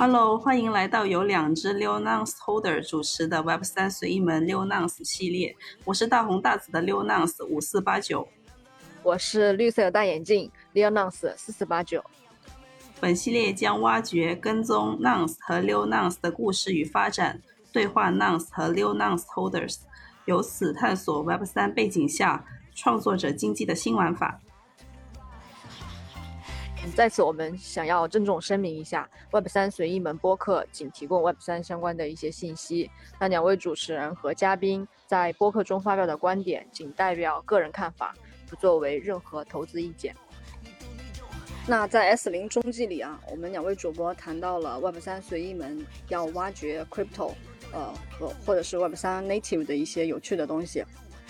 Hello，欢迎来到由两只溜 Nonce Holder 主持的 Web 三随意门溜 Nonce 系列。我是大红大紫的溜 Nonce 五四八九，我是绿色大眼镜 Leo Nonce 四四八九。本系列将挖掘、跟踪 Nonce 和溜 Nonce 的故事与发展，对话 Nonce 和溜 Nonce Holders，由此探索 Web 三背景下创作者经济的新玩法。在此，我们想要郑重声明一下，Web 三随意门播客仅提供 Web 三相关的一些信息。那两位主持人和嘉宾在播客中发表的观点仅代表个人看法，不作为任何投资意见。那在 S 零中继里啊，我们两位主播谈到了 Web 三随意门要挖掘 Crypto，呃和或者是 Web 三 Native 的一些有趣的东西。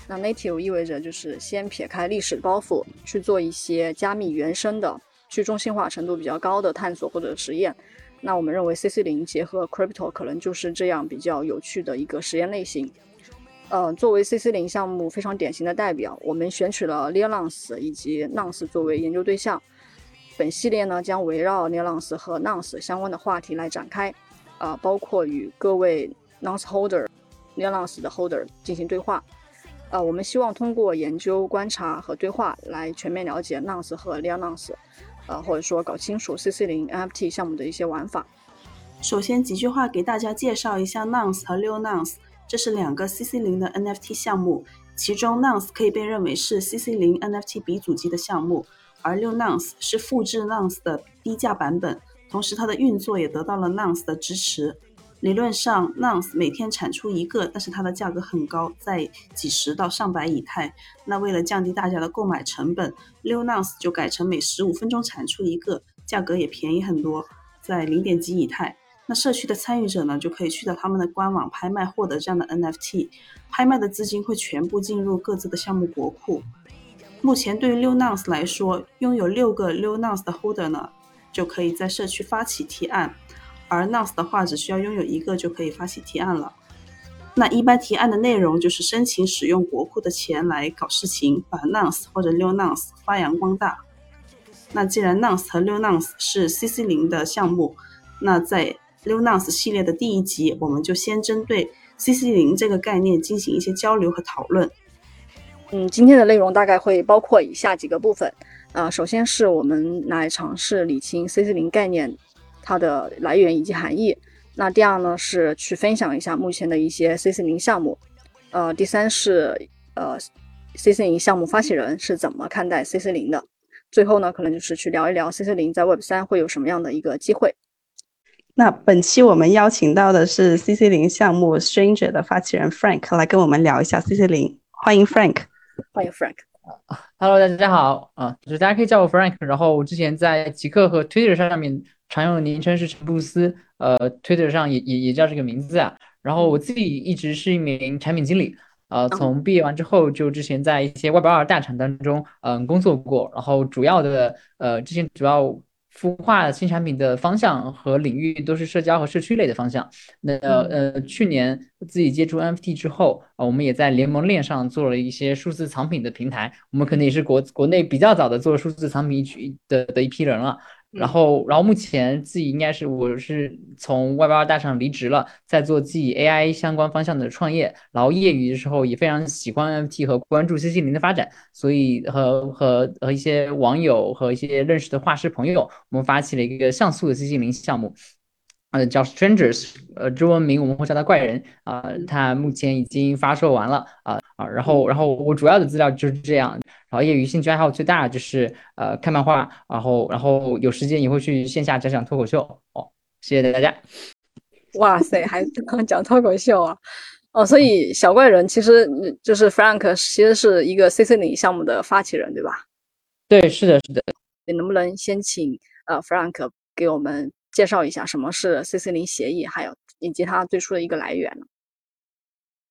那 Native 意味着就是先撇开历史包袱，去做一些加密原生的。去中心化程度比较高的探索或者实验，那我们认为 CC 零结合 Crypto 可能就是这样比较有趣的一个实验类型。呃，作为 CC 零项目非常典型的代表，我们选取了 Neonce 以及 Nonce 作为研究对象。本系列呢将围绕 Neonce 和 Nonce 相关的话题来展开，啊，包括与各位 Nonce Holder、Neonce 的 Holder 进行对话。呃，我们希望通过研究、观察和对话来全面了解 Nonce 和 Neonce。呃，或者说搞清楚 CC 零 NFT 项目的一些玩法。首先几句话给大家介绍一下 Nonce 和 Leo Nonce，这是两个 CC 零的 NFT 项目。其中 Nonce 可以被认为是 CC 零 NFT 鼻祖级的项目，而 Leo Nonce 是复制 Nonce 的低价版本，同时它的运作也得到了 Nonce 的支持。理论上，Nonce 每天产出一个，但是它的价格很高，在几十到上百以太。那为了降低大家的购买成本，Leo Nonce 就改成每十五分钟产出一个，价格也便宜很多，在零点几以太。那社区的参与者呢，就可以去到他们的官网拍卖，获得这样的 NFT。拍卖的资金会全部进入各自的项目国库。目前对于 Leo Nonce 来说，拥有六个 Leo Nonce 的 Holder 呢，就可以在社区发起提案。而 Nonce 的话，只需要拥有一个就可以发起提案了。那一般提案的内容就是申请使用国库的钱来搞事情，把 Nonce 或者 Leo Nonce 发扬光大。那既然 Nonce 和 Leo Nonce 是 CC 零的项目，那在 Leo Nonce 系列的第一集，我们就先针对 CC 零这个概念进行一些交流和讨论。嗯，今天的内容大概会包括以下几个部分。呃，首先是我们来尝试理清 CC 零概念。它的来源以及含义。那第二呢是去分享一下目前的一些 CC 零项目。呃，第三是呃 CC 零项目发起人是怎么看待 CC 零的。最后呢，可能就是去聊一聊 CC 零在 Web 三会有什么样的一个机会。那本期我们邀请到的是 CC 零项目 Stranger 的发起人 Frank 来跟我们聊一下 CC 零。欢迎 Frank。欢迎 Frank。Hello，大家好。啊，就是大家可以叫我 Frank。然后我之前在极客和 Twitter 上面。常用的昵称是陈布斯，呃，Twitter 上也也也叫这个名字啊。然后我自己一直是一名产品经理，呃，从毕业完之后就之前在一些 Web 二大厂当中，嗯，工作过。然后主要的，呃，之前主要孵化新产品的方向和领域都是社交和社区类的方向。那呃，去年自己接触 NFT 之后，啊，我们也在联盟链上做了一些数字藏品的平台。我们可能也是国国内比较早的做数字藏品一区的的一批人了。然后，然后目前自己应该是我是从 Web 二大厂离职了，在做自己 AI 相关方向的创业。然后业余的时候也非常喜欢 NFT 和关注 CC 零的发展，所以和和和一些网友和一些认识的画师朋友，我们发起了一个像素的 CC 零项目。呃，叫 Strangers，呃，中文名我们会叫它怪人啊。它目前已经发售完了啊啊。然后，然后我主要的资料就是这样。然后业余兴趣爱好最大就是呃看漫画，然后然后有时间也会去线下讲讲脱口秀哦。谢谢大家。哇塞，还讲脱口秀啊？哦，所以小怪人其实就是 Frank，其实是一个 CC 零项目的发起人，对吧？对，是的，是的。你能不能先请呃 Frank 给我们？介绍一下什么是 CC 零协议，还有以及它最初的一个来源呢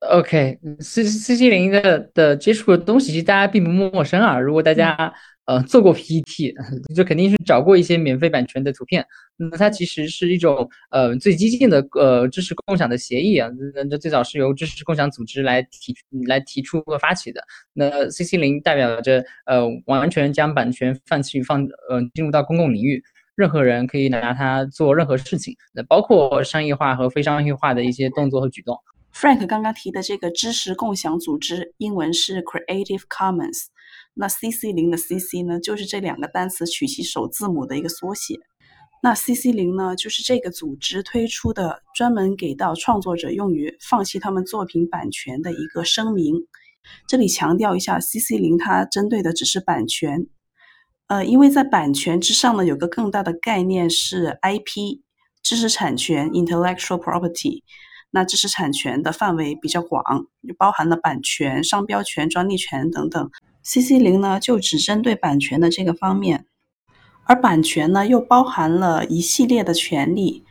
？OK，C C C 零的的接触的东西，其实大家并不陌生啊。如果大家呃做过 PPT，就肯定是找过一些免费版权的图片。那它其实是一种呃最激进的呃知识共享的协议啊。那这最早是由知识共享组织来提来提出和发起的。那 CC 零代表着呃完全将版权放弃放呃进入到公共领域。任何人可以拿它做任何事情，那包括商业化和非商业化的一些动作和举动。Frank 刚刚提的这个知识共享组织，英文是 Creative Commons。那 CC 零的 CC 呢，就是这两个单词取其首字母的一个缩写。那 CC 零呢，就是这个组织推出的专门给到创作者用于放弃他们作品版权的一个声明。这里强调一下，CC 零它针对的只是版权。呃，因为在版权之上呢，有个更大的概念是 IP 知识产权 （Intellectual Property）。那知识产权的范围比较广，包含了版权、商标权、专利权等等。CC 零呢，就只针对版权的这个方面，而版权呢，又包含了一系列的权利。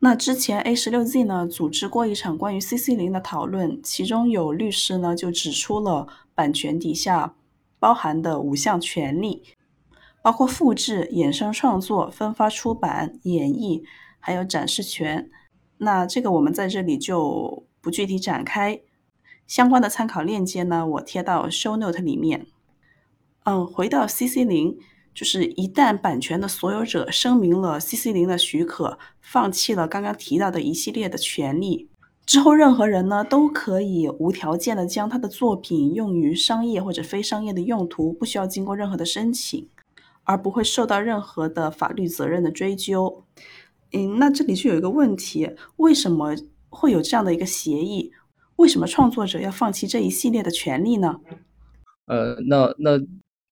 那之前 A 十六 Z 呢，组织过一场关于 CC 零的讨论，其中有律师呢，就指出了版权底下包含的五项权利，包括复制、衍生创作、分发、出版、演绎，还有展示权。那这个我们在这里就不具体展开，相关的参考链接呢，我贴到 show note 里面。嗯，回到 CC 零，就是一旦版权的所有者声明了 CC 零的许可，放弃了刚刚提到的一系列的权利之后，任何人呢都可以无条件的将他的作品用于商业或者非商业的用途，不需要经过任何的申请，而不会受到任何的法律责任的追究。嗯，那这里就有一个问题，为什么会有这样的一个协议？为什么创作者要放弃这一系列的权利呢？呃，那那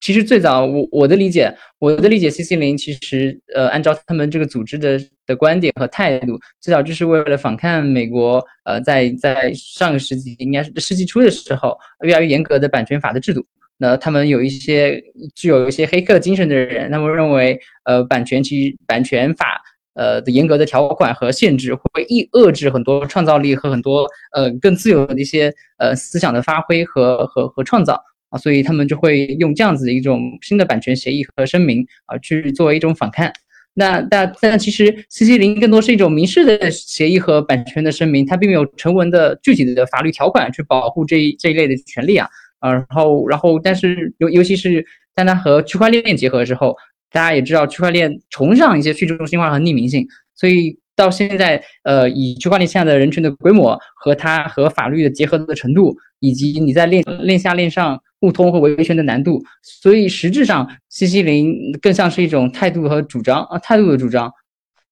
其实最早我我的理解，我的理解，CC 零其实呃，按照他们这个组织的的观点和态度，最早就是为了反抗美国呃，在在上个世纪应该是世纪初的时候，越来越严格的版权法的制度。那他们有一些具有一些黑客精神的人，他们认为呃，版权其实版权法。呃的严格的条款和限制会抑遏制很多创造力和很多呃更自由的一些呃思想的发挥和和和创造啊，所以他们就会用这样子的一种新的版权协议和声明啊去作为一种反抗。那但但其实 CC 零更多是一种民事的协议和版权的声明，它并没有成文的具体的法律条款去保护这一这一类的权利啊啊，然后然后但是尤尤其是当它和区块链结合之后。大家也知道，区块链崇尚一些去中心化和匿名性，所以到现在，呃，以区块链下的人群的规模和它和法律的结合的程度，以及你在链链下链上互通和维权的难度，所以实质上，CC 零更像是一种态度和主张啊，态度的主张。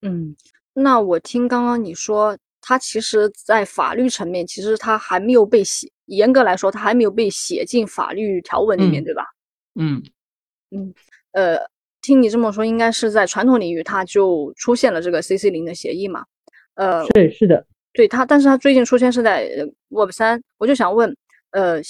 嗯，那我听刚刚你说，它其实在法律层面，其实它还没有被写，严格来说，它还没有被写进法律条文里面，对吧？嗯嗯，呃。听你这么说，应该是在传统领域，它就出现了这个 CC 零的协议嘛？呃，对，是的，对它，但是它最近出现是在 Web 三，我就想问，呃，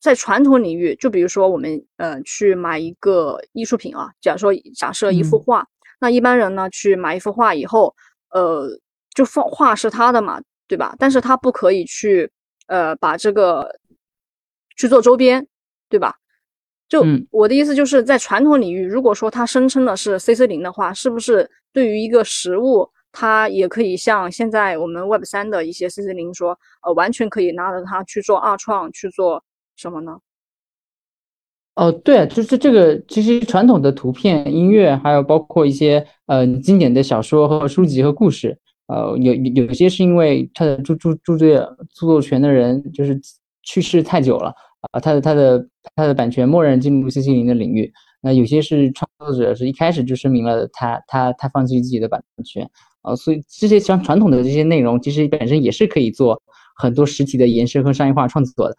在传统领域，就比如说我们呃去买一个艺术品啊，假如说假设一幅画，那一般人呢去买一幅画以后，呃，就放画是他的嘛，对吧？但是他不可以去呃把这个去做周边，对吧？就我的意思就是在传统领域，如果说它声称的是 CC 零的话，是不是对于一个实物，它也可以像现在我们 Web 三的一些 CC 零说，呃，完全可以拿着它去做二创，去做什么呢？哦，对，就是这个，其实传统的图片、音乐，还有包括一些呃经典的小说和书籍和故事，呃，有有些是因为它的著著著作著作权的人就是去世太久了。啊，它的它的它的版权默认进入 CC 零的领域。那有些是创作者是一开始就声明了他他他放弃自己的版权啊，所以这些像传统的这些内容，其实本身也是可以做很多实体的延伸和商业化创作的。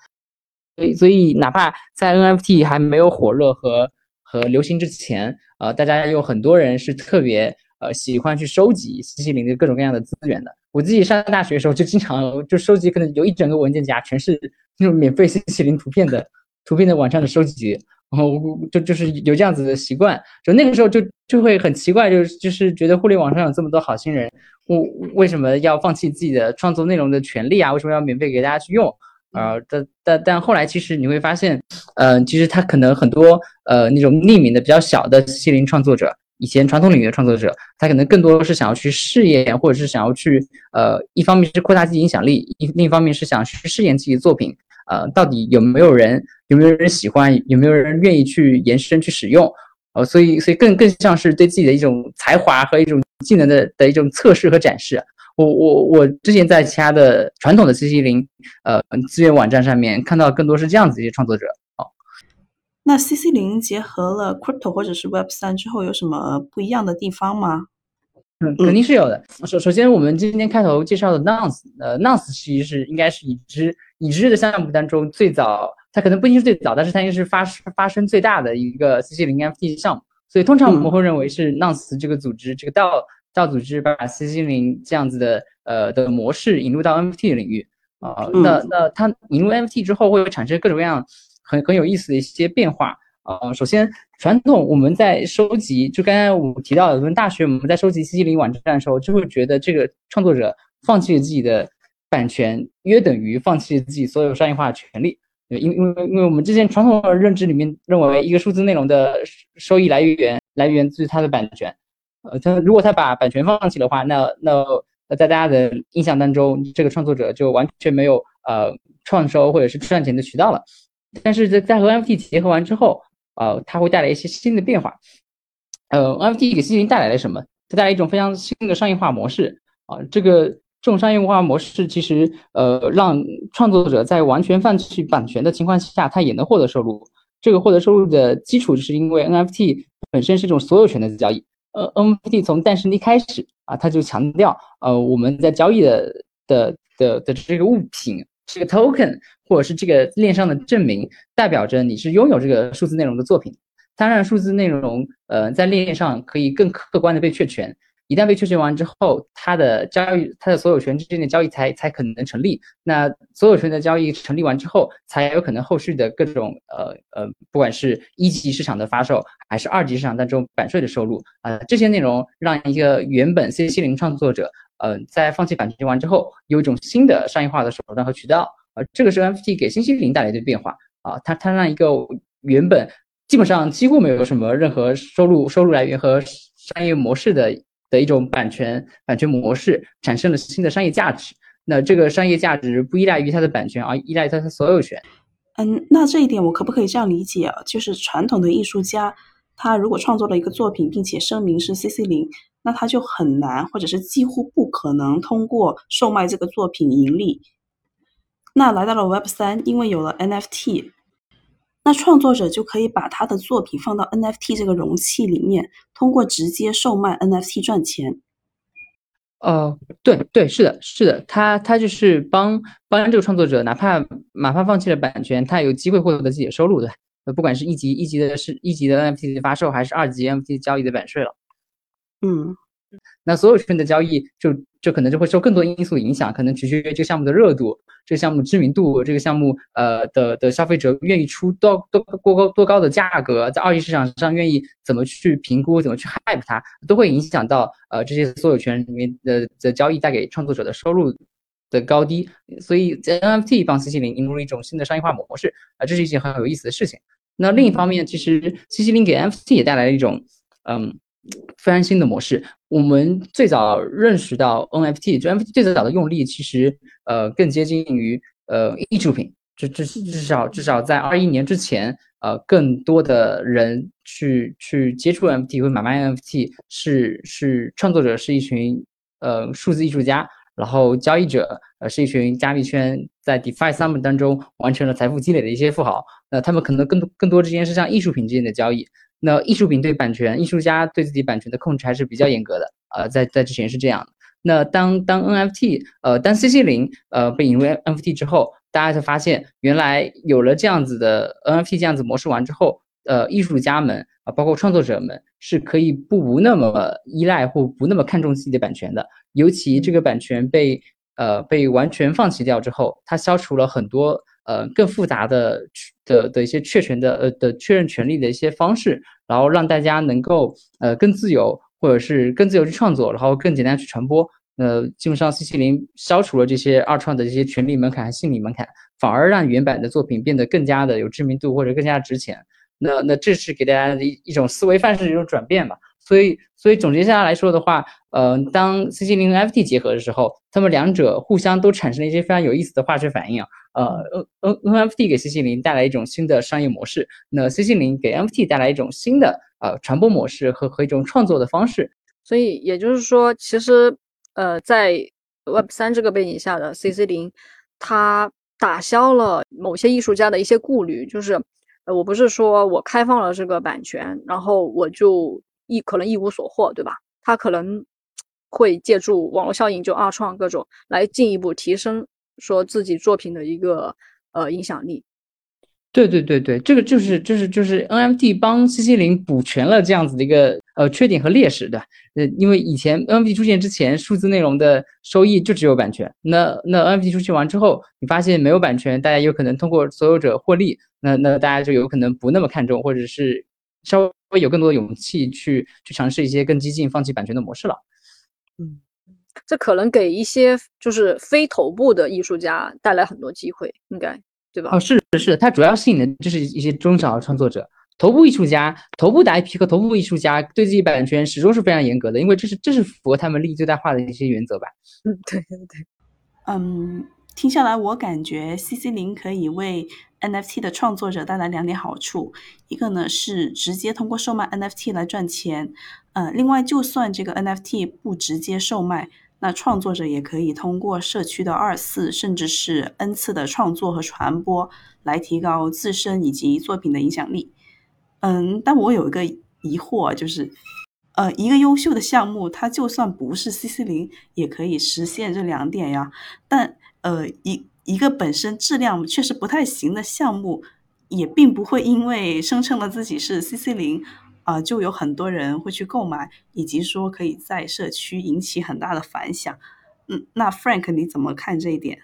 所以所以哪怕在 NFT 还没有火热和和流行之前，呃，大家有很多人是特别呃喜欢去收集 CC 零的各种各样的资源的。我自己上大学的时候就经常就收集，可能有一整个文件夹全是。那种免费 CC 零图片的图片的网站的收集，然后就就是有这样子的习惯，就那个时候就就会很奇怪，就就是觉得互联网上有这么多好心人，我为什么要放弃自己的创作内容的权利啊？为什么要免费给大家去用？啊，但但但后来其实你会发现，呃，其实他可能很多呃那种匿名的比较小的 CC 零创作者，以前传统领域的创作者，他可能更多是想要去试验，或者是想要去呃，一方面是扩大自己影响力，一另一方面是想去试验自己的作品。呃，到底有没有人有没有人喜欢，有没有人愿意去延伸去使用？呃，所以所以更更像是对自己的一种才华和一种技能的的一种测试和展示。我我我之前在其他的传统的 C C 零呃资源网站上面看到更多是这样子一些创作者。那 C C 零结合了 Crypto 或者是 Web 三之后，有什么不一样的地方吗？嗯，肯定是有的。首首先，我们今天开头介绍的 Nonce，呃，Nonce 其实是应该是已知已知的项目当中最早，它可能不一定是最早，但是它应该是发发生最大的一个 C C 零 F T 项目。所以通常我们会认为是 Nonce 这个组织，这个道道组织把 C C 零这样子的呃的模式引入到 N F T 的领域啊。那那它引入 N F T 之后，会产生各种各样。很很有意思的一些变化啊！首先，传统我们在收集，就刚才我们提到的，我们大学我们在收集 C C 零网站的时候，就会觉得这个创作者放弃自己的版权，约等于放弃自己所有商业化的权利。因因为因为我们之前传统的认知里面认为，一个数字内容的收益来源来源自它的版权。呃，他如果他把版权放弃的话，那那那在大家的印象当中，这个创作者就完全没有呃创收或者是赚钱的渠道了。但是在在和 NFT 结合完之后，呃，它会带来一些新的变化。呃，NFT 给 C 零带来了什么？它带来一种非常新的商业化模式啊。这个这种商业化模式其实呃，让创作者在完全放弃版权的情况下，他也能获得收入。这个获得收入的基础就是因为 NFT 本身是一种所有权的交易。呃，NFT 从诞生一开始啊，它就强调呃，我们在交易的的的的这个物品。这个 token 或者是这个链上的证明，代表着你是拥有这个数字内容的作品。当然数字内容，呃，在链上可以更客观的被确权。一旦被确权完之后，它的交易，它的所有权之间的交易才才可能成立。那所有权的交易成立完之后，才有可能后续的各种呃呃，不管是一级市场的发售，还是二级市场当中版税的收入啊，这些内容让一个原本 C C 零创作者。呃，在放弃版权完之后，有一种新的商业化的手段和渠道，呃，这个是 NFT 给新西林带来的变化啊，它它让一个原本基本上几乎没有什么任何收入收入来源和商业模式的的一种版权版权模式，产生了新的商业价值。那这个商业价值不依赖于它的版权，而依赖于它的所有权。嗯，那这一点我可不可以这样理解啊？就是传统的艺术家，他如果创作了一个作品，并且声明是 CC 零。那他就很难，或者是几乎不可能通过售卖这个作品盈利。那来到了 Web 三，因为有了 NFT，那创作者就可以把他的作品放到 NFT 这个容器里面，通过直接售卖 NFT 赚钱。哦，对对，是的，是的，他他就是帮帮这个创作者，哪怕哪怕放弃了版权，他有机会获得自己的收入的。不管是一级一级的是一级的 NFT 的发售，还是二级 NFT 交易的版税了。嗯，那所有权的交易就就可能就会受更多因素影响，可能取决于这个项目的热度、这个项目知名度、这个项目呃的的消费者愿意出多多过高多高的价格，在二级市场上愿意怎么去评估、怎么去 hype 它，都会影响到呃这些所有权里面的的交易带给创作者的收入的高低。所以在 NFT 帮 CC 零引入了一种新的商业化模式啊，这是一件很有意思的事情。那另一方面，其实 CC 零给 NFT 也带来了一种嗯。非常新的模式。我们最早认识到 NFT，就 NFT 最早的用力其实呃更接近于呃艺术品。至至至少至少在二一年之前，呃更多的人去去接触 NFT 会买卖 NFT，是是创作者是一群呃数字艺术家，然后交易者呃是一群加密圈在 DeFi Summer 当中完成了财富积累的一些富豪。那他们可能更多更多之间是像艺术品之间的交易。那艺术品对版权，艺术家对自己版权的控制还是比较严格的呃，在在之前是这样的。那当当 NFT 呃当 CC 零呃被引入 NFT 之后，大家才发现原来有了这样子的 NFT 这样子模式完之后，呃艺术家们啊包括创作者们是可以不那么依赖或不那么看重自己的版权的。尤其这个版权被呃被完全放弃掉之后，它消除了很多。呃，更复杂的的的一些确权的呃的确认权利的一些方式，然后让大家能够呃更自由，或者是更自由去创作，然后更简单去传播。呃，基本上 C C 零消除了这些二创的这些权利门槛和心理门槛，反而让原版的作品变得更加的有知名度或者更加值钱。那那这是给大家的一一种思维范式的一种转变吧。所以，所以总结下来说的话，呃，当 C C 零和 F T 结合的时候，他们两者互相都产生了一些非常有意思的化学反应。呃，N N N F T 给 C C 零带来一种新的商业模式，那 C C 零给 F T 带来一种新的呃传播模式和和一种创作的方式。所以也就是说，其实呃在 Web 三这个背景下的 CC 零，它打消了某些艺术家的一些顾虑，就是呃我不是说我开放了这个版权，然后我就一可能一无所获，对吧？他可能会借助网络效应，就二创各种来进一步提升说自己作品的一个呃影响力。对对对对，这个就是就是就是 NFT 帮 CC 零补全了这样子的一个呃缺点和劣势，对吧？呃，因为以前 NFT 出现之前，数字内容的收益就只有版权。那那 NFT 出现完之后，你发现没有版权，大家有可能通过所有者获利，那那大家就有可能不那么看重，或者是稍微有更多的勇气去去尝试一些更激进、放弃版权的模式了。嗯，这可能给一些就是非头部的艺术家带来很多机会，应该。对吧？哦，是是是，它主要吸引的就是一些中小创作者、头部艺术家、头部的 IP 和头部艺术家对自己版权始终是非常严格的，因为这是这是符合他们利益最大化的一些原则吧。嗯，对对对。嗯，听下来我感觉 CC 零可以为 NFT 的创作者带来两点好处，一个呢是直接通过售卖 NFT 来赚钱，呃，另外就算这个 NFT 不直接售卖。那创作者也可以通过社区的二次甚至是 n 次的创作和传播，来提高自身以及作品的影响力。嗯，但我有一个疑惑，就是，呃，一个优秀的项目，它就算不是 CC 零，也可以实现这两点呀。但，呃，一一个本身质量确实不太行的项目，也并不会因为声称了自己是 CC 零。啊，就有很多人会去购买，以及说可以在社区引起很大的反响。嗯，那 Frank 你怎么看这一点？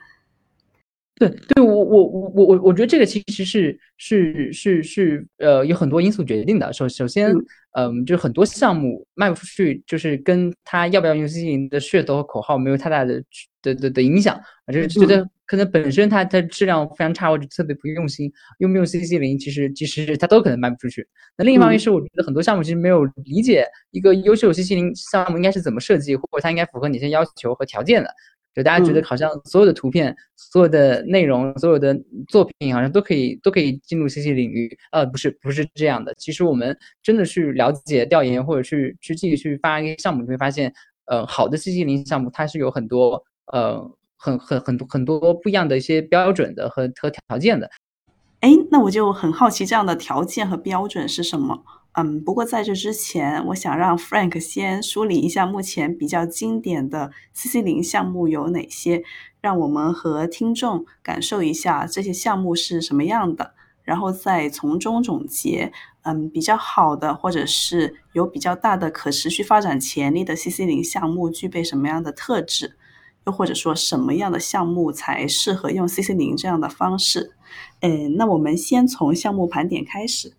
对，对我我我我我我觉得这个其实是是是是呃有很多因素决定的。首首先，嗯，就很多项目卖不出去，就是跟他要不要用 CC 零的噱头和口号没有太大的的的的影响，就是觉得。可能本身它它质量非常差，或者特别不用心，用不用 CC 零，其实其实它都可能卖不出去。那另一方面是，我觉得很多项目其实没有理解一个优秀 CC 零项目应该是怎么设计，或者它应该符合哪些要求和条件的。就大家觉得好像所有的图片、所有的内容、所有的作品好像都可以都可以进入信息领域。呃，不是不是这样的。其实我们真的去了解、调研，或者去去继续去发一些项目，你会发现，呃，好的信息领域项目它是有很多呃。很很很多很多不一样的一些标准的和和条件的，哎，那我就很好奇这样的条件和标准是什么？嗯，不过在这之前，我想让 Frank 先梳理一下目前比较经典的 CC 零项目有哪些，让我们和听众感受一下这些项目是什么样的，然后再从中总结，嗯，比较好的或者是有比较大的可持续发展潜力的 CC 零项目具备什么样的特质？又或者说什么样的项目才适合用 CC 零这样的方式？嗯，那我们先从项目盘点开始。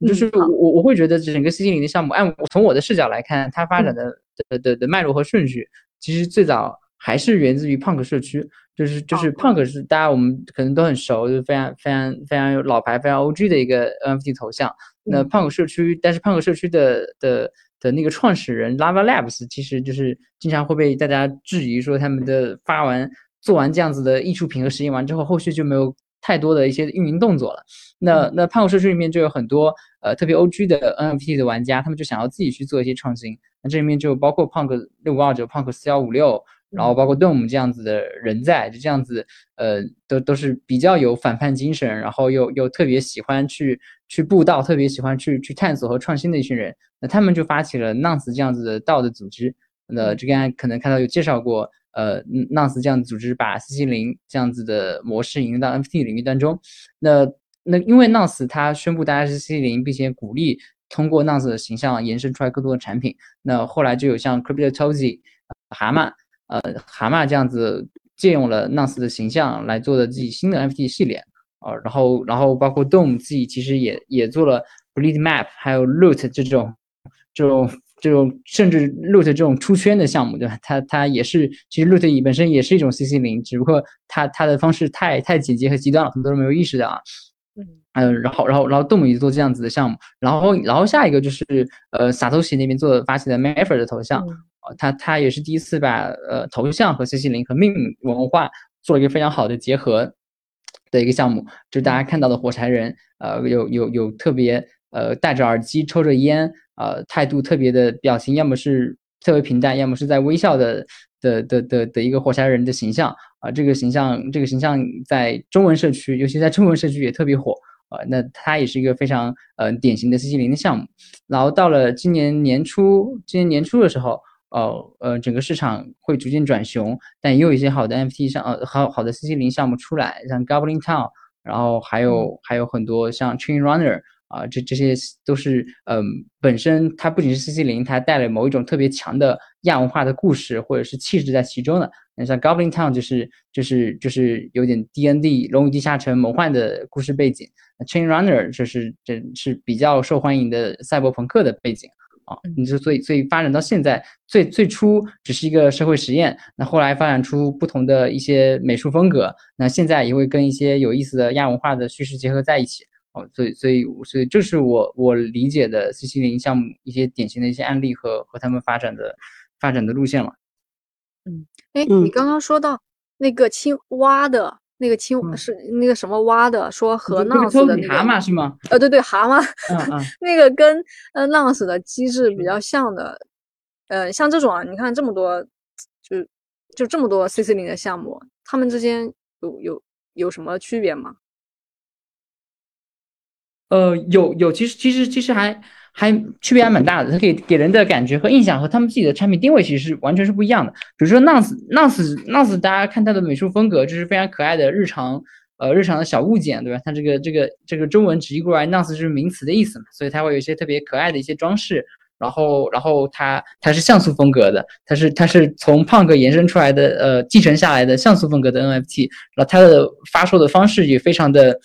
就是我我会觉得整个 CC 零的项目，按从我的视角来看，它发展的的的的脉络和顺序，其实最早还是源自于 Punk 社区。就是就是 Punk 是大家我们可能都很熟，就是非常非常非常有老牌、非常 OG 的一个 NFT 头像。那 Punk 社区，但是 Punk 社区的的。的那个创始人 Lava Labs 其实就是经常会被大家质疑说他们的发完做完这样子的艺术品和实验完之后，后续就没有太多的一些运营动作了。那那胖虎社区里面就有很多呃特别 OG 的 NFT 的玩家，他们就想要自己去做一些创新。那这里面就包括 Punk 六五二九、Punk 四幺五六。然后包括 Dome 这样子的人在，就这样子，呃，都都是比较有反叛精神，然后又又特别喜欢去去布道，特别喜欢去去探索和创新的一群人。那他们就发起了 Nonce 这样子的道的组织。那这边可能看到有介绍过，呃，Nonce 这样的组织把 CC 零这样子的模式引入到 NFT 领域当中。那那因为 Nonce 它宣布大家是 CC 零，并且鼓励通过 Nonce 的形象延伸出来更多的产品。那后来就有像 Crypto Tozy 蛤蟆。呃，蛤蟆这样子借用了 Nonce 的形象来做的自己新的 NFT 系列，呃，然后然后包括 Dome 自己其实也也做了 Bleed Map，还有 Loot 这种这种这种甚至 Loot 这种出圈的项目，对吧？它它也是其实 Loot 本身也是一种 CC 零，只不过它它的方式太太简洁和极端了，很多人没有意识到啊。嗯嗯，然后然后然后 Dome 也做这样子的项目，然后然后下一个就是呃萨托西那边做发起的 Maverick 的头像。他他也是第一次把呃头像和 CC 零和命文化做了一个非常好的结合的一个项目，就是大家看到的火柴人，呃有有有特别呃戴着耳机抽着烟，呃态度特别的表情，要么是特别平淡，要么是在微笑的的的的的一个火柴人的形象啊，这个形象这个形象在中文社区，尤其在中文社区也特别火。呃，那它也是一个非常呃典型的零的项目。然后到了今年年初，今年年初的时候，呃呃，整个市场会逐渐转熊，但也有一些好的 NFT 上呃好好的零项目出来，像 Goblin Town，然后还有还有很多像 Chain Runner 啊，这这些都是嗯本身它不仅是 CC 零，它带了某一种特别强的亚文化的故事或者是气质在其中的。那像 Goblin Town 就是就是就是有点 D N D 龙与地下城魔幻的故事背景，Chain Runner 就是这是比较受欢迎的赛博朋克的背景啊。你就所以所以发展到现在，最最初只是一个社会实验，那后来发展出不同的一些美术风格，那现在也会跟一些有意思的亚文化的叙事结合在一起哦。所以所以所以这是我我理解的 C C 零项目一些典型的一些案例和和他们发展的发展的路线了。嗯，哎，你刚刚说到那个青蛙的那个青是那个什么蛙的，说和 Nonce 的那个蛤蟆是吗？呃，对对，蛤蟆，嗯嗯，那个跟呃 Nonce 的机制比较像的，呃，像这种啊，你看这么多，就就这么多 CC 零的项目，他们之间有有有什么区别吗？呃，有有，其实其实其实还。还区别还蛮大的，它给给人的感觉和印象和他们自己的产品定位其实是完全是不一样的。比如说 Nonce，Nonce，Nonce，大家看它的美术风格就是非常可爱的日常，呃，日常的小物件，对吧？它这个这个这个中文直译过来，Nonce 就是名词的意思嘛，所以它会有一些特别可爱的一些装饰。然后，然后它它是像素风格的，它是它是从胖哥延伸出来的，呃，继承下来的像素风格的 NFT。然后它的发售的方式也非常的。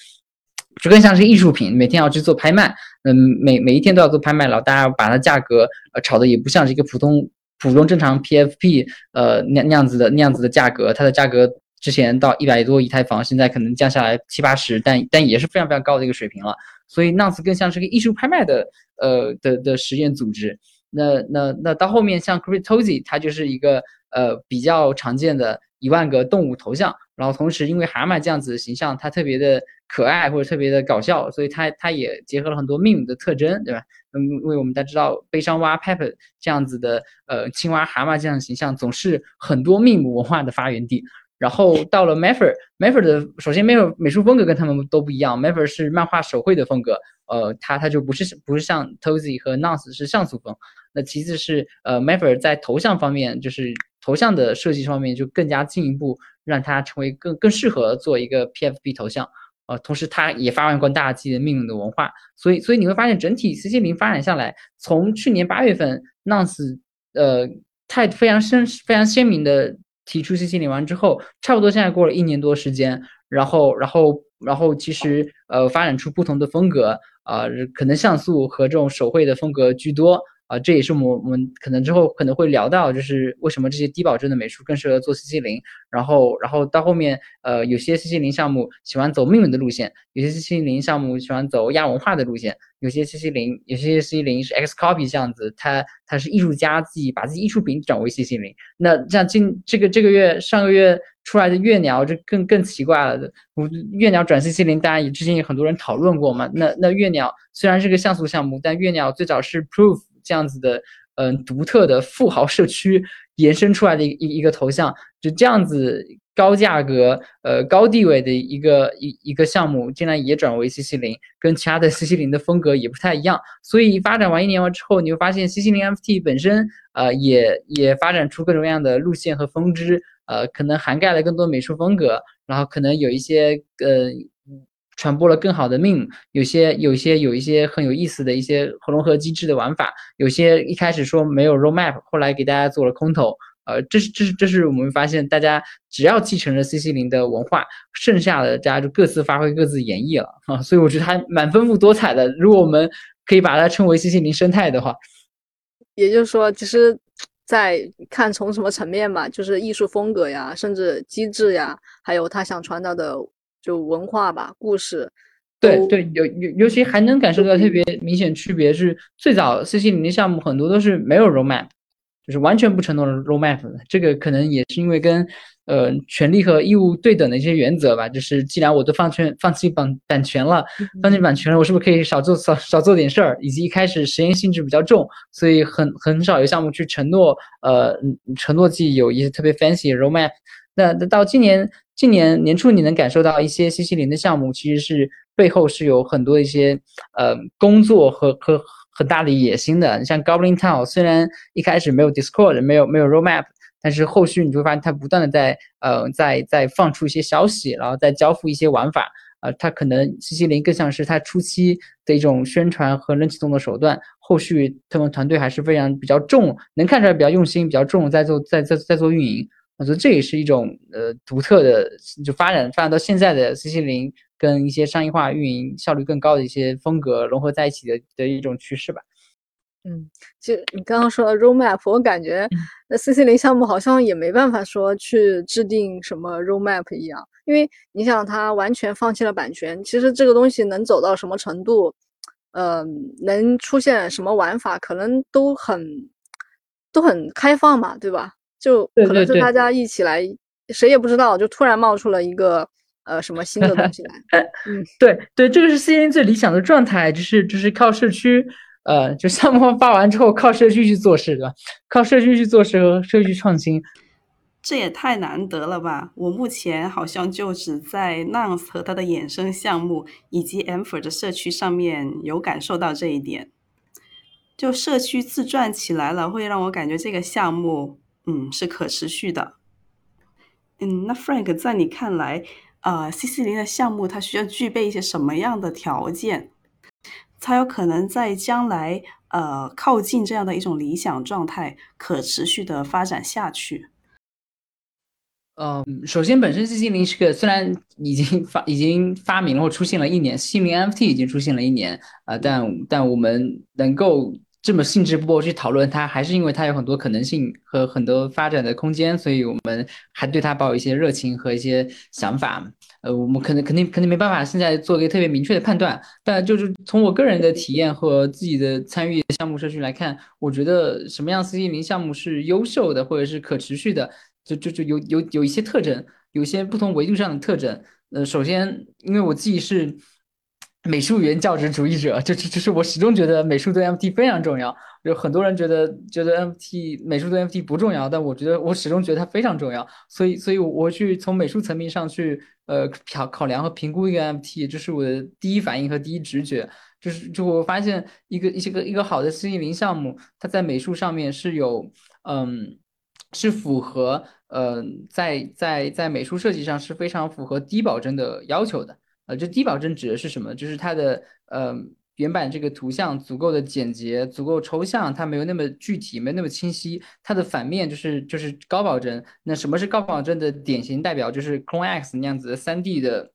就更像是艺术品，每天要去做拍卖，嗯，每每一天都要做拍卖，然后大家把它价格呃炒的也不像是一个普通普通正常 PFP 呃那那样子的那样子的价格，它的价格之前到一百多以太坊，现在可能降下来七八十，但但也是非常非常高的一个水平了。所以 Nonce 更像是个艺术拍卖的呃的的实验组织。那那那到后面像 Cryptozy，它就是一个呃比较常见的一万个动物头像，然后同时因为蛤蟆这样子的形象，它特别的。可爱或者特别的搞笑，所以它它也结合了很多 meme 的特征，对吧？嗯，因为我们大家知道悲伤蛙 Pepper 这样子的，呃，青蛙、蛤蟆这样的形象，总是很多 meme 文化的发源地。然后到了 Mapper，Mapper 的首先 Mapper 美术风格跟他们都不一样，Mapper 是漫画手绘的风格，呃，它它就不是不是像 Tozy 和 Nonce 是像素风。那其次是呃 Mapper 在头像方面，就是头像的设计方面就更加进一步，让它成为更更适合做一个 PFP 头像。呃，同时它也发扬过大自己的命运的文化，所以所以你会发现整体 C C 零发展下来，从去年八月份 Nonce 呃太非常鲜非常鲜明的提出 C C 零完之后，差不多现在过了一年多时间，然后然后然后其实呃发展出不同的风格啊，可能像素和这种手绘的风格居多。啊，这也是我们我们可能之后可能会聊到，就是为什么这些低保真的美术更适合做 CC 零，然后然后到后面，呃，有些 CC 零项目喜欢走命运的路线，有些 CC 零项目喜欢走亚文化的路线，有些 CC 零有些 CC 零是 X copy 这样子，它它是艺术家自己把自己艺术品转为 CC 零。那像今这个这个月上个月出来的月鸟，就更更奇怪了。我月鸟转 CC 零，大家也之前有很多人讨论过嘛。那那月鸟虽然是个像素项目，但月鸟最早是 Proof。这样子的，嗯，独特的富豪社区延伸出来的一一个头像，就这样子高价格、呃高地位的一个一一个项目，竟然也转为 CC 零，跟其他的 CC 零的风格也不太一样。所以发展完一年完之后，你会发现 CC 零 FT 本身，呃，也也发展出各种各样的路线和分支，呃，可能涵盖了更多美术风格，然后可能有一些呃。传播了更好的命，有些有些有一些很有意思的一些融合机制的玩法，有些一开始说没有 roadmap，后来给大家做了空投，呃，这是这是这是我们发现，大家只要继承了 CC 零的文化，剩下的大家就各自发挥各自演绎了啊，所以我觉得还蛮丰富多彩的。如果我们可以把它称为 CC 零生态的话，也就是说，其实，在看从什么层面吧，就是艺术风格呀，甚至机制呀，还有他想传达的。就文化吧，故事，对对，尤尤尤其还能感受到特别明显区别是，最早 CC 零的项目很多都是没有 roadmap，就是完全不承诺 roadmap 的。这个可能也是因为跟呃权利和义务对等的一些原则吧。就是既然我都放权放弃版版权了，放弃版权了，我是不是可以少做少少做点事儿？以及一开始实验性质比较重，所以很很少有项目去承诺呃承诺自己有一些特别 fancy roadmap。那那到今年今年年初，你能感受到一些西西林的项目其实是背后是有很多一些呃工作和和很大的野心的。你像 Goblin Town，虽然一开始没有 Discord，没有没有 Roadmap，但是后续你会发现它不断的在呃在在放出一些消息，然后再交付一些玩法。啊，它可能西西林更像是它初期的一种宣传和冷启动的手段。后续他们团队还是非常比较重，能看出来比较用心，比较重在做在在在做运营。我觉得这也是一种呃独特的，就发展发展到现在的 CC 零跟一些商业化运营效率更高的一些风格融合在一起的的一种趋势吧。嗯，就你刚刚说的 roadmap，我感觉那 CC 零项目好像也没办法说去制定什么 roadmap 一样，因为你想它完全放弃了版权，其实这个东西能走到什么程度，呃，能出现什么玩法，可能都很都很开放嘛，对吧？就可能是大家一起来，谁也不知道，就突然冒出了一个呃什么新的东西来。嗯，对对，这个是 C N 最理想的状态，就是就是靠社区，呃，就项目发完之后靠社区去做事，对吧？靠社区去做事和社区创新，这也太难得了吧！我目前好像就只在 Nonce 和它的衍生项目以及 a m p h r 的社区上面有感受到这一点。就社区自转起来了，会让我感觉这个项目。嗯，是可持续的。嗯，那 Frank，在你看来，呃，CC 零的项目它需要具备一些什么样的条件，才有可能在将来呃靠近这样的一种理想状态，可持续的发展下去？嗯，首先，本身 CC 零是个虽然已经发已经发明了或出现了一年，CC 零 NFT 已经出现了一年啊，但但我们能够。这么兴致勃勃去讨论它，还是因为它有很多可能性和很多发展的空间，所以我们还对它抱有一些热情和一些想法。呃，我们可能肯定肯定没办法现在做一个特别明确的判断，但就是从我个人的体验和自己的参与项目社区来看，我觉得什么样 C C 零项目是优秀的或者是可持续的，就就就有有有一些特征，有些不同维度上的特征。呃，首先，因为我自己是。美术原教旨主义者，就这就是我始终觉得美术对 MT 非常重要。有很多人觉得觉得 MT 美术对 MT 不重要，但我觉得我始终觉得它非常重要。所以，所以我去从美术层面上去呃考考量和评估一个 MT，这是我的第一反应和第一直觉。就是就我发现一个一些个一个好的 C 零项目，它在美术上面是有嗯是符合呃在在在美术设计上是非常符合低保真的要求的。呃，这低保真指的是什么？就是它的呃原版这个图像足够的简洁，足够抽象，它没有那么具体，没那么清晰。它的反面就是就是高保真。那什么是高保真的典型代表？就是 Clone X 那样子的三 D 的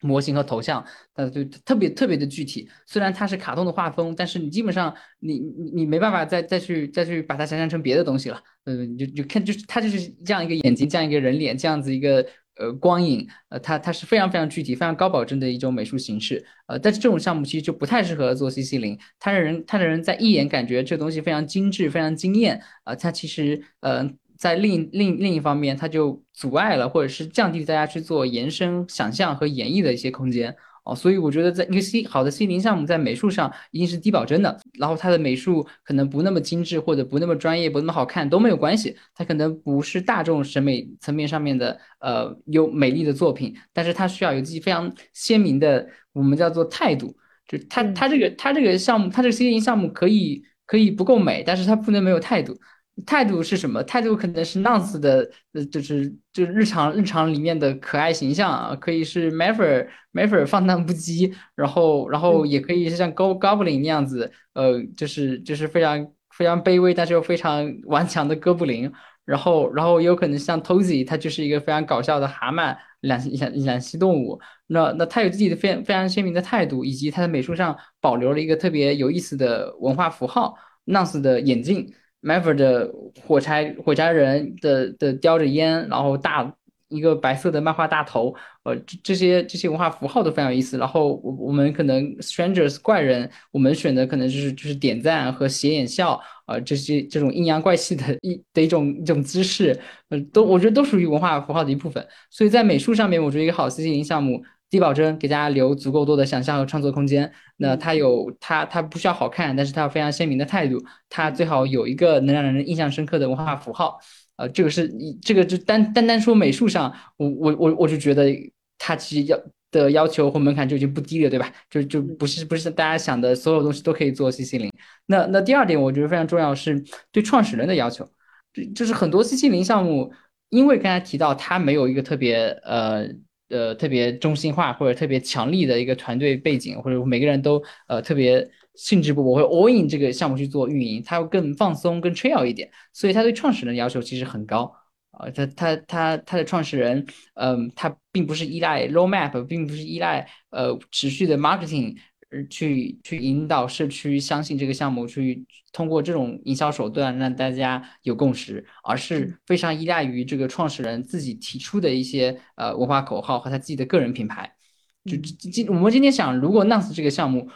模型和头像，呃，就特别特别的具体。虽然它是卡通的画风，但是你基本上你你你没办法再再去再去把它想象成别的东西了。嗯，就就看就是它就是这样一个眼睛，这样一个人脸，这样子一个。呃，光影，呃，它它是非常非常具体、非常高保真的一种美术形式，呃，但是这种项目其实就不太适合做 CC 零，它让人它让人在一眼感觉这东西非常精致、非常惊艳，啊，它其实，呃，在另另另一方面，它就阻碍了或者是降低大家去做延伸、想象和演绎的一些空间。哦，所以我觉得在一个 C 好的 C 零项目，在美术上一定是低保真的，然后它的美术可能不那么精致，或者不那么专业，不那么好看都没有关系，它可能不是大众审美层面上面的呃有美丽的作品，但是它需要有自己非常鲜明的我们叫做态度，就它它这个它这个项目，它这个 C 零项目可以可以不够美，但是它不能没有态度。态度是什么？态度可能是 Nance 的，呃，就是就是日常日常里面的可爱形象啊，可以是 Maverick Maverick 放荡不羁，然后然后也可以是像 Go Goblin 那样子，呃，就是就是非常非常卑微但是又非常顽强的哥布林，然后然后也有可能像 Tozy，它就是一个非常搞笑的蛤蟆两两两栖动物，那那他有自己的非非常鲜明的态度，以及他的美术上保留了一个特别有意思的文化符号，Nance 的眼镜。M a v e r 的火柴火柴人的的叼着烟，然后大一个白色的漫画大头，呃，这这些这些文化符号都非常有意思。然后我我们可能 strangers 怪人，我们选的可能就是就是点赞和斜眼笑，呃，这些这种阴阳怪气的一的一种一种姿势，呃，都我觉得都属于文化符号的一部分。所以在美术上面，我觉得一个好 CC 零项目。低保真给大家留足够多的想象和创作空间。那它有它它不需要好看，但是它有非常鲜明的态度。它最好有一个能让人印象深刻的文化符号。呃，这个是这个就单单单说美术上，我我我我就觉得它其实要的要求或门槛就已经不低了，对吧？就就不是不是大家想的所有东西都可以做 CC 零。那那第二点，我觉得非常重要是对创始人的要求。就是很多 CC 零项目，因为刚才提到它没有一个特别呃。呃，特别中心化或者特别强力的一个团队背景，或者每个人都呃特别兴致勃勃，会 all in 这个项目去做运营，他要更放松、更 chill 一点，所以他对创始人的要求其实很高啊。他他他他的创始人，嗯，他并不是依赖 roadmap，并不是依赖呃持续的 marketing。去去引导社区相信这个项目，去通过这种营销手段让大家有共识，而是非常依赖于这个创始人自己提出的一些呃文化口号和他自己的个人品牌。就今我们今天想，如果 Nance 这个项目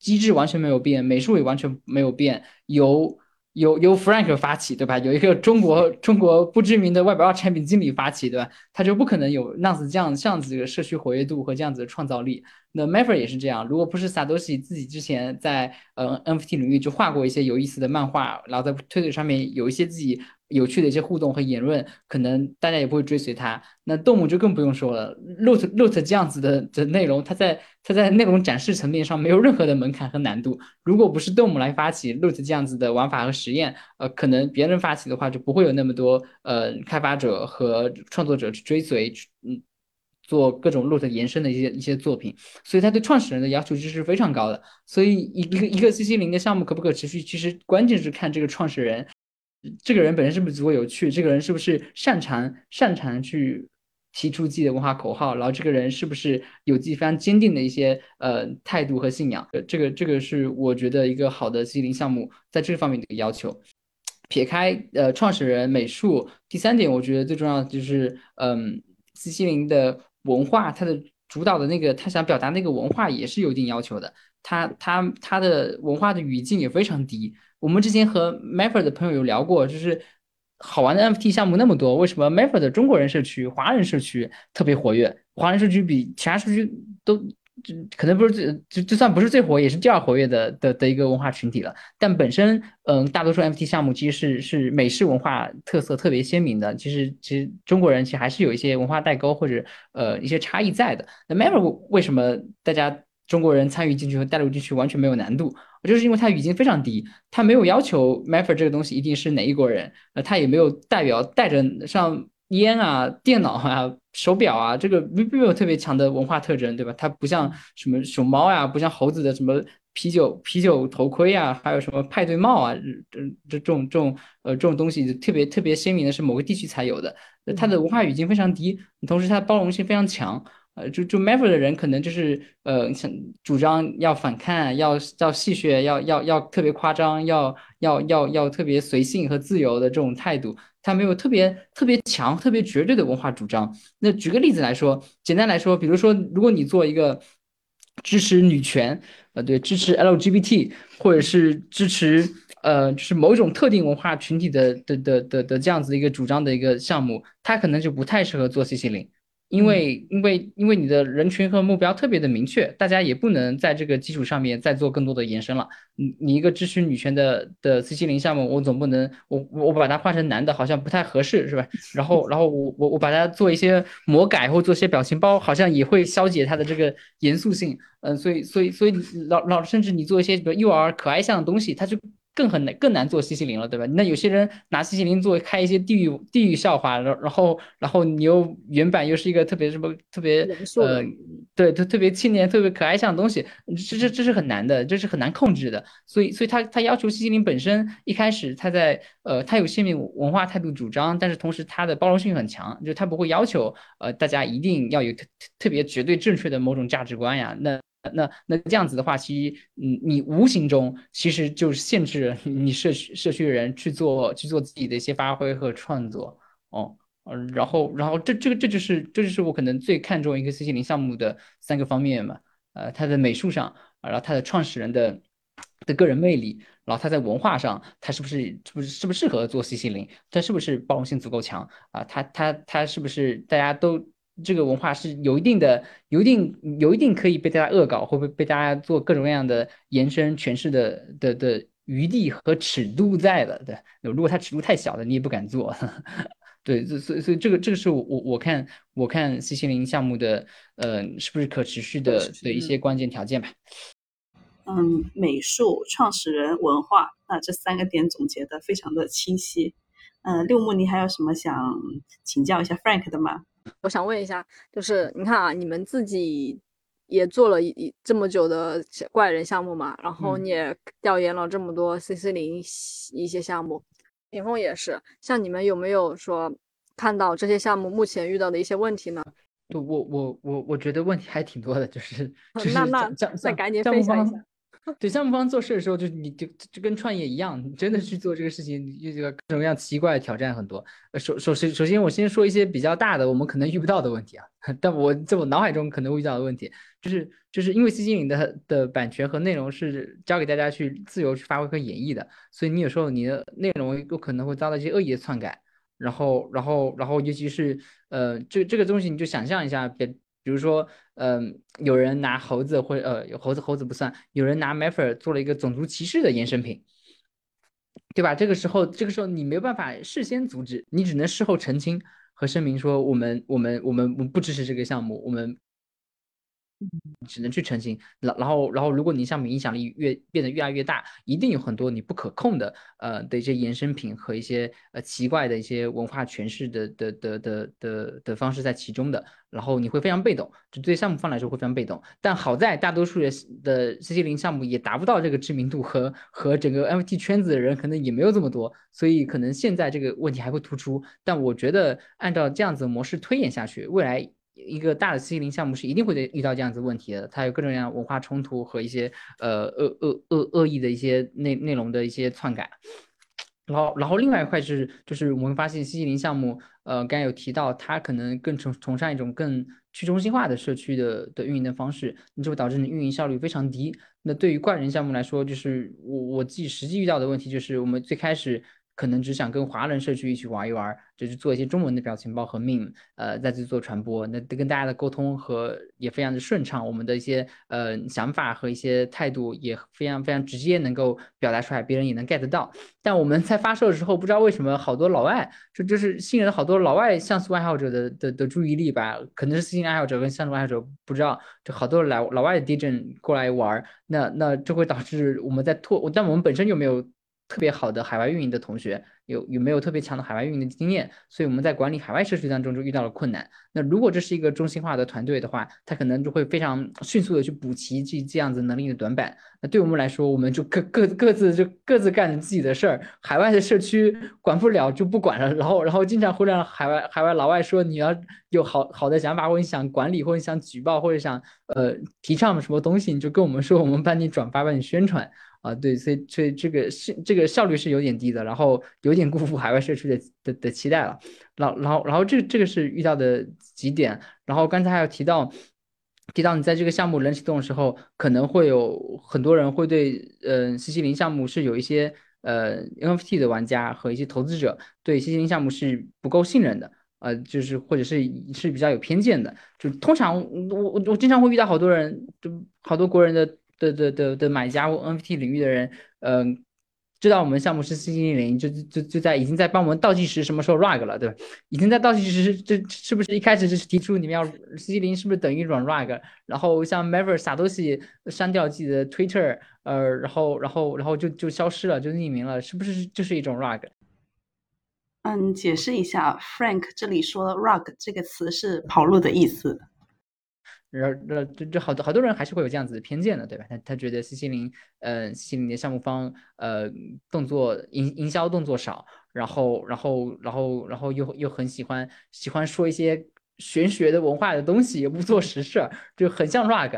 机制完全没有变，美术也完全没有变，由由由 Frank 发起，对吧？有一个中国中国不知名的外包产品经理发起，对吧？他就不可能有 Nance 这样这样子的社区活跃度和这样子的创造力。那 Maver 也是这样，如果不是 Sadoshi 自己之前在呃 NFT 领域就画过一些有意思的漫画，然后在推特上面有一些自己。有趣的一些互动和言论，可能大家也不会追随他。那动物就更不用说了，Loot Loot 这样子的的内容，它在它在内容展示层面上没有任何的门槛和难度。如果不是动物来发起 Loot 这样子的玩法和实验，呃，可能别人发起的话就不会有那么多呃开发者和创作者去追随，嗯，做各种 Loot 延伸的一些一些作品。所以他对创始人的要求其实是非常高的。所以一个一个 CC 零的项目可不可持续，其实关键是看这个创始人。这个人本身是不是足够有趣？这个人是不是擅长擅长去提出自己的文化口号？然后这个人是不是有自己非常坚定的一些呃态度和信仰？这个这个是我觉得一个好的 C C 零项目在这方面的一个要求。撇开呃创始人、美术，第三点我觉得最重要的就是嗯，C 零的文化，他的主导的那个他想表达那个文化也是有一定要求的。他他他的文化的语境也非常低。我们之前和 Mapper 的朋友有聊过，就是好玩的 NFT 项目那么多，为什么 Mapper 的中国人社区、华人社区特别活跃？华人社区比其他社区都就可能不是最就就算不是最活，也是第二活跃的的的一个文化群体了。但本身，嗯，大多数 NFT 项目其实是是美式文化特色特别鲜明的。其实其实中国人其实还是有一些文化代沟或者呃一些差异在的。那 Mapper 为什么大家中国人参与进去和带入进去完全没有难度？就是因为它语境非常低，它没有要求 Mapper 这个东西一定是哪一国人，呃，它也没有代表带着像烟啊、电脑啊、手表啊，这个并没有特别强的文化特征，对吧？它不像什么熊猫呀，不像猴子的什么啤酒啤酒头盔啊，还有什么派对帽啊，这这这种这种呃这种东西特别特别鲜明的是某个地区才有的，它的文化语境非常低，同时它包容性非常强。呃，就就 Maverick 的人可能就是呃，想主张要反抗，要要戏谑，要要要特别夸张，要要要要特别随性和自由的这种态度，他没有特别特别强、特别绝对的文化主张。那举个例子来说，简单来说，比如说，如果你做一个支持女权，呃，对，支持 LGBT，或者是支持呃，就是某一种特定文化群体的的的的的这样子的一个主张的一个项目，它可能就不太适合做 CC 零。因为因为因为你的人群和目标特别的明确，大家也不能在这个基础上面再做更多的延伸了。你你一个支持女权的的 C 七零项目，我总不能我我把它换成男的，好像不太合适，是吧？然后然后我我我把它做一些魔改或做些表情包，好像也会消解它的这个严肃性。嗯，所以所以所以老老甚至你做一些比如幼儿可爱向的东西，它就。更很难更难做西西林了，对吧？那有些人拿西西林做开一些地域地域笑话，然然后然后你又原版又是一个特别什么特别呃，对，特特别青年特别可爱像的东西，这这这是很难的，这是很难控制的。所以所以他他要求西西林本身一开始他在呃他有鲜明文化态度主张，但是同时他的包容性很强，就他不会要求呃大家一定要有特特别绝对正确的某种价值观呀，那。那那这样子的话，其实嗯，你无形中其实就是限制你社区社区的人去做去做自己的一些发挥和创作哦。然后然后这这个这就是这就是我可能最看重一个 C C 零项目的三个方面嘛，呃，它的美术上，然后它的创始人的的个人魅力，然后它在文化上，它是不是是不是适不适合做 C C 零，它是不是包容性足够强啊？它它它是不是大家都这个文化是有一定的有一定有一定可以被大家恶搞，或被被大家做各种各样的延伸诠释的的的余地和尺度在的？对，如果它尺度太小了，你也不敢做。对，所以所以这个这个是我我我看我看 C 七零项目的呃是不是可持续的的一些关键条件吧。嗯，美术、创始人、文化，那这三个点总结的非常的清晰。嗯，六木，你还有什么想请教一下 Frank 的吗？我想问一下，就是你看啊，你们自己也做了一这么久的怪人项目嘛，然后你也调研了这么多 C C 零一些项目。屏风也是，像你们有没有说看到这些项目目前遇到的一些问题呢？我我我我我觉得问题还挺多的，就是就是那那再赶紧分享一下。对项目方做事的时候，就你就就跟创业一样，你真的去做这个事情，这个各种各样奇怪的挑战很多。首首先首先我先说一些比较大的，我们可能遇不到的问题啊，但我在我脑海中可能会遇到的问题，就是就是因为 C 经理的的版权和内容是交给大家去自由去发挥和演绎的，所以你有时候你的内容有可能会遭到一些恶意的篡改，然后然后然后尤其是呃这这个东西你就想象一下，别。比如说，嗯，有人拿猴子或呃，有猴子猴子不算，有人拿 Mather 做了一个种族歧视的衍生品，对吧？这个时候，这个时候你没有办法事先阻止，你只能事后澄清和声明说，我们我们我们我们不支持这个项目，我们。只能去澄清，然然后然后，如果你项目影响力越变得越来越大，一定有很多你不可控的呃的一些衍生品和一些呃奇怪的一些文化诠释的的的的的的方式在其中的，然后你会非常被动，就对项目方来说会非常被动。但好在大多数的的 C C 零项目也达不到这个知名度和和整个 F T 圈子的人可能也没有这么多，所以可能现在这个问题还会突出。但我觉得按照这样子的模式推演下去，未来。一个大的 C 零项目是一定会遇到这样子问题的，它有各种各样文化冲突和一些呃恶恶恶恶意的一些内内容的一些篡改。然后，然后另外一块是，就是我们发现 C 零项目，呃，刚才有提到，它可能更崇崇尚一种更去中心化的社区的的运营的方式，你就会导致你运营效率非常低。那对于怪人项目来说，就是我我自己实际遇到的问题，就是我们最开始。可能只想跟华人社区一起玩一玩，就是做一些中文的表情包和名呃，再去做传播。那跟大家的沟通和也非常的顺畅，我们的一些呃想法和一些态度也非常非常直接，能够表达出来，别人也能 get 到。但我们在发售的时候，不知道为什么好多老外，就就是吸引了好多老外像素爱好者的的的注意力吧？可能是私信爱好者跟像素爱好者不知道，就好多老老外的 DJ 过来玩，那那这会导致我们在拓，但我们本身就没有。特别好的海外运营的同学有有没有特别强的海外运营的经验？所以我们在管理海外社区当中就遇到了困难。那如果这是一个中心化的团队的话，他可能就会非常迅速的去补齐这这样子能力的短板。那对我们来说，我们就各各各自就各自干自己的事儿，海外的社区管不了就不管了。然后然后经常会让海外海外老外说你要有好好的想法，或者你想管理，或者你想举报，或者想呃提倡什么东西，你就跟我们说，我们帮你转发，帮你宣传。啊，对，所以所以这个是这个效率是有点低的，然后有点辜负海外社区的的的期待了。然然后然后这这个是遇到的几点。然后刚才还有提到提到你在这个项目冷启动的时候，可能会有很多人会对呃 C 七零项目是有一些呃 NFT 的玩家和一些投资者对 C 七零项目是不够信任的，呃，就是或者是是比较有偏见的。就通常我我我经常会遇到好多人，就好多国人的。对对对对买家或 NFT 领域的人，嗯，知道我们项目是 C 七零，就就就在已经在帮我们倒计时什么时候 rug 了，对吧？已经在倒计时，这是不是一开始就是提出你们要 C 七零是不是等于软 rug？然后像 Maver 傻东西删掉自己的 Twitter，呃，然后然后然后就就消失了，就匿名了，是不是就是一种 rug？嗯，解释一下，Frank 这里说 rug 这个词是跑路的意思。然后，这这这好多好多人还是会有这样子的偏见的，对吧？他他觉得 C 七零，呃，C 七零的项目方，呃，动作营营销动作少，然后，然后，然后，然后又又很喜欢喜欢说一些玄学的文化的东西，也不做实事，就很像 rug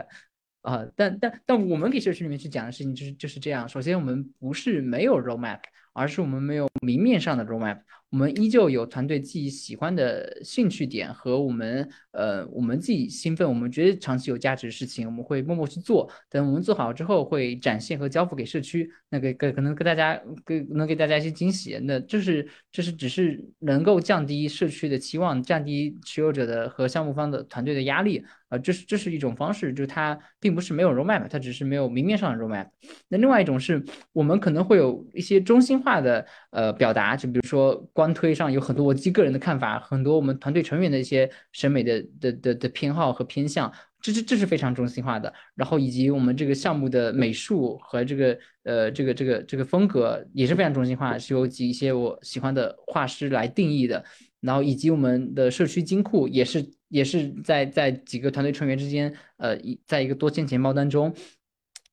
啊。但但但我们给社区里面去讲的事情就是就是这样。首先，我们不是没有 roadmap，而是我们没有明面上的 roadmap。我们依旧有团队自己喜欢的兴趣点和我们呃我们自己兴奋，我们觉得长期有价值的事情，我们会默默去做。等我们做好之后，会展现和交付给社区，那个给可能给大家给能给大家一些惊喜。那这是这是只是能够降低社区的期望，降低持有者的和项目方的团队的压力。啊，这是这是一种方式，就是它并不是没有 roadmap，它只是没有明面上的 roadmap。那另外一种是我们可能会有一些中心化的呃表达，就比如说官推上有很多我自己个人的看法，很多我们团队成员的一些审美的的的的偏好和偏向，这这这是非常中心化的。然后以及我们这个项目的美术和这个呃这个这个这个风格也是非常中心化，是由几一些我喜欢的画师来定义的。然后以及我们的社区金库也是也是在在几个团队成员之间，呃，一在一个多签钱包当中，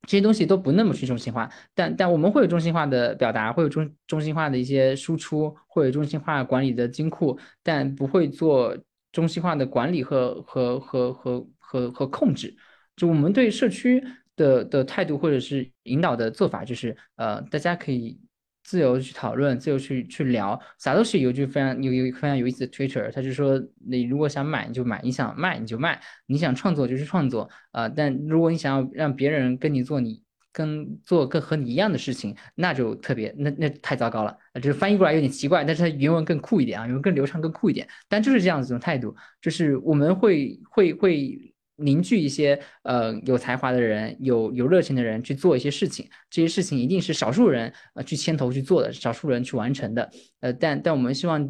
这些东西都不那么去中心化，但但我们会有中心化的表达，会有中中心化的一些输出，会有中心化管理的金库，但不会做中心化的管理和和和和和和控制。就我们对社区的的态度或者是引导的做法，就是呃，大家可以。自由去讨论，自由去去聊。啥都是有句非常有有非常有意思的 Twitter，他就说你如果想买你就买，你想卖你就卖，你想创作就去创作啊。但如果你想要让别人跟你做你跟做更和你一样的事情，那就特别那那太糟糕了。就是翻译过来有点奇怪，但是它原文更酷一点啊，原文更流畅更酷一点。但就是这样子一种态度，就是我们会会会。凝聚一些呃有才华的人，有有热情的人去做一些事情，这些事情一定是少数人呃去牵头去做的，少数人去完成的。呃，但但我们希望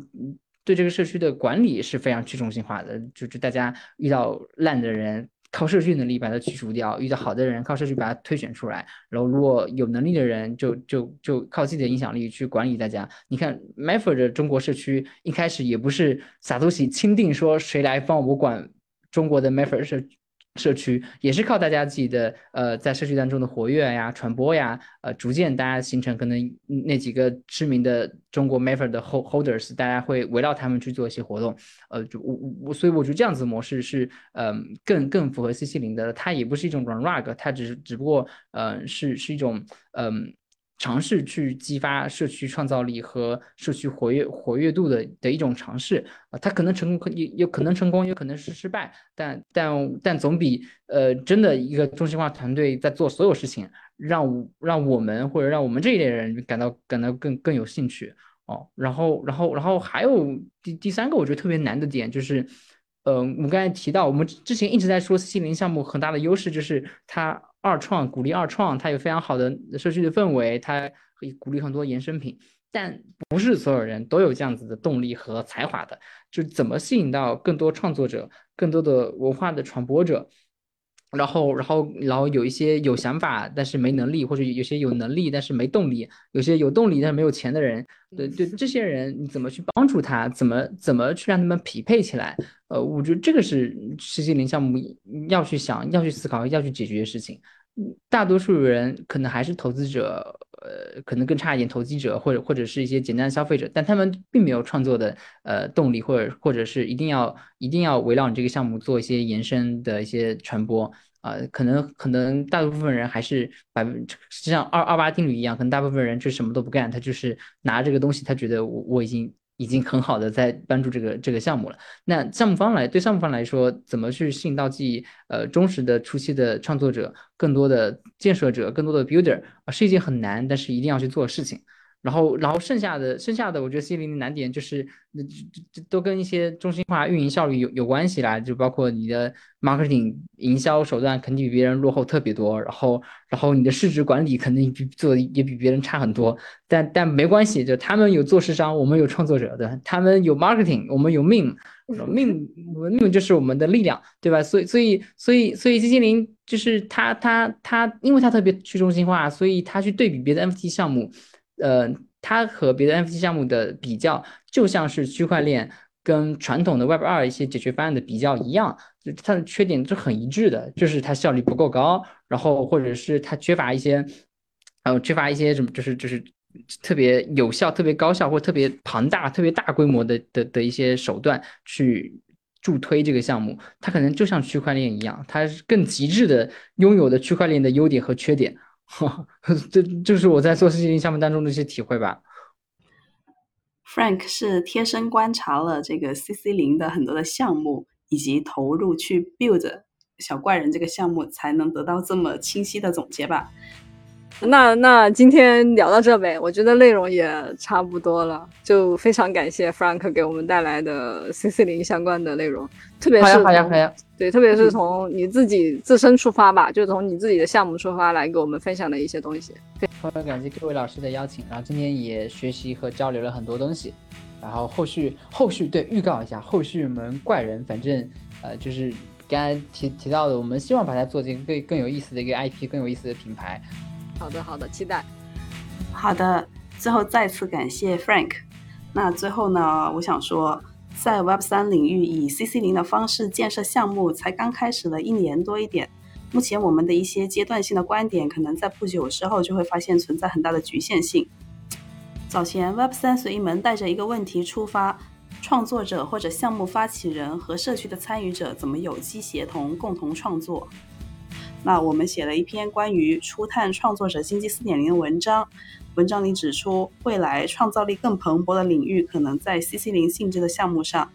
对这个社区的管理是非常去中心化的，就就大家遇到烂的人，靠社区能力把它去除掉；遇到好的人，靠社区把它推选出来。然后如果有能力的人，就就就靠自己的影响力去管理大家。你看 m a f e r 的中国社区一开始也不是撒东西钦定说谁来帮我管中国的 m a f e r 社。社区也是靠大家自己的呃，在社区当中的活跃呀、传播呀，呃，逐渐大家形成可能那几个知名的中国 m a f e r 的 holders，大家会围绕他们去做一些活动，呃，就我我所以我觉得这样子模式是嗯更更符合 CC 零的，它也不是一种软 rug，它只是只不过呃是是一种嗯。尝试去激发社区创造力和社区活跃活跃度的的一种尝试啊，它可能成功，可也有可能成功，也可能是失败，但但但总比呃真的一个中心化团队在做所有事情，让让我们或者让我们这一类人感到感到更更有兴趣哦。然后然后然后还有第第三个我觉得特别难的点就是，嗯，我们刚才提到，我们之前一直在说 C 零项目很大的优势就是它。二创鼓励二创，它有非常好的社区的氛围，它可以鼓励很多衍生品，但不是所有人都有这样子的动力和才华的。就怎么吸引到更多创作者、更多的文化的传播者，然后，然后，然后有一些有想法但是没能力，或者有些有能力但是没动力，有些有动力但是没有钱的人，对对，这些人你怎么去帮助他？怎么怎么去让他们匹配起来？呃，我觉得这个是实习零项目要去想、要去思考、要去解决的事情。大多数人可能还是投资者，呃，可能更差一点，投机者或者或者是一些简单的消费者，但他们并没有创作的呃动力，或者或者是一定要一定要围绕你这个项目做一些延伸的一些传播啊。可能可能大部分人还是百分，就像二二八定律一样，可能大部分人就什么都不干，他就是拿这个东西，他觉得我我已经。已经很好的在帮助这个这个项目了。那项目方来对项目方来说，怎么去吸引到自己呃忠实的初期的创作者、更多的建设者、更多的 builder 啊，是一件很难，但是一定要去做的事情。然后，然后剩下的剩下的，我觉得 C 零的难点就是，这这都跟一些中心化运营效率有有关系啦，就包括你的 marketing 营销手段肯定比别人落后特别多，然后，然后你的市值管理肯定比做的也比别人差很多，但但没关系，就他们有做市商，我们有创作者，对吧？他们有 marketing，我们有命，命命就是我们的力量，对吧？所以所以所以所以 C 零就是他他他，因为他特别去中心化，所以他去对比别的 NFT 项目。呃，它和别的 NFT 项目的比较，就像是区块链跟传统的 Web 二一些解决方案的比较一样，它的缺点是很一致的，就是它效率不够高，然后或者是它缺乏一些，呃，缺乏一些什么，就是就是特别有效、特别高效或特别庞大、特别大规模的的的一些手段去助推这个项目，它可能就像区块链一样，它是更极致的拥有的区块链的优点和缺点。这就是我在做 C 零项目当中的一些体会吧。Frank 是贴身观察了这个 CC 零的很多的项目，以及投入去 build 小怪人这个项目，才能得到这么清晰的总结吧。那那今天聊到这呗，我觉得内容也差不多了，就非常感谢 Frank 给我们带来的 CC 零相关的内容，特别是好呀好呀，对，特别是从你自己自身出发吧，就从你自己的项目出发来给我们分享的一些东西。非常感谢各位老师的邀请，然后今天也学习和交流了很多东西，然后后续后续对预告一下，后续我们怪人反正呃就是刚才提提到的，我们希望把它做成更更有意思的一个 IP，更有意思的品牌。好的，好的，期待。好的，最后再次感谢 Frank。那最后呢，我想说，在 Web 三领域以 CC 零的方式建设项目才刚开始了一年多一点，目前我们的一些阶段性的观点，可能在不久之后就会发现存在很大的局限性。早前 Web 三随意门带着一个问题出发：创作者或者项目发起人和社区的参与者怎么有机协同共同创作？那我们写了一篇关于初探创作者经济四点零的文章，文章里指出，未来创造力更蓬勃的领域可能在 CC 零性质的项目上。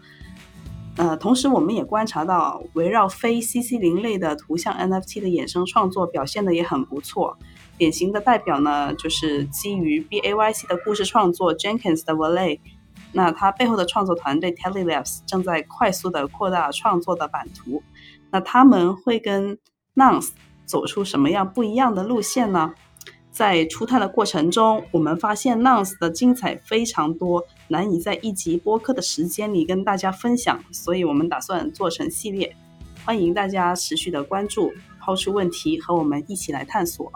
呃，同时我们也观察到，围绕非 CC 零类的图像 NFT 的衍生创作表现的也很不错。典型的代表呢，就是基于 BAYC 的故事创作 Jenkins 的 Valet。那他背后的创作团队 Telelabs 正在快速的扩大创作的版图。那他们会跟 Nounce 走出什么样不一样的路线呢？在初探的过程中，我们发现 Nounce 的精彩非常多，难以在一集播客的时间里跟大家分享，所以我们打算做成系列，欢迎大家持续的关注，抛出问题和我们一起来探索。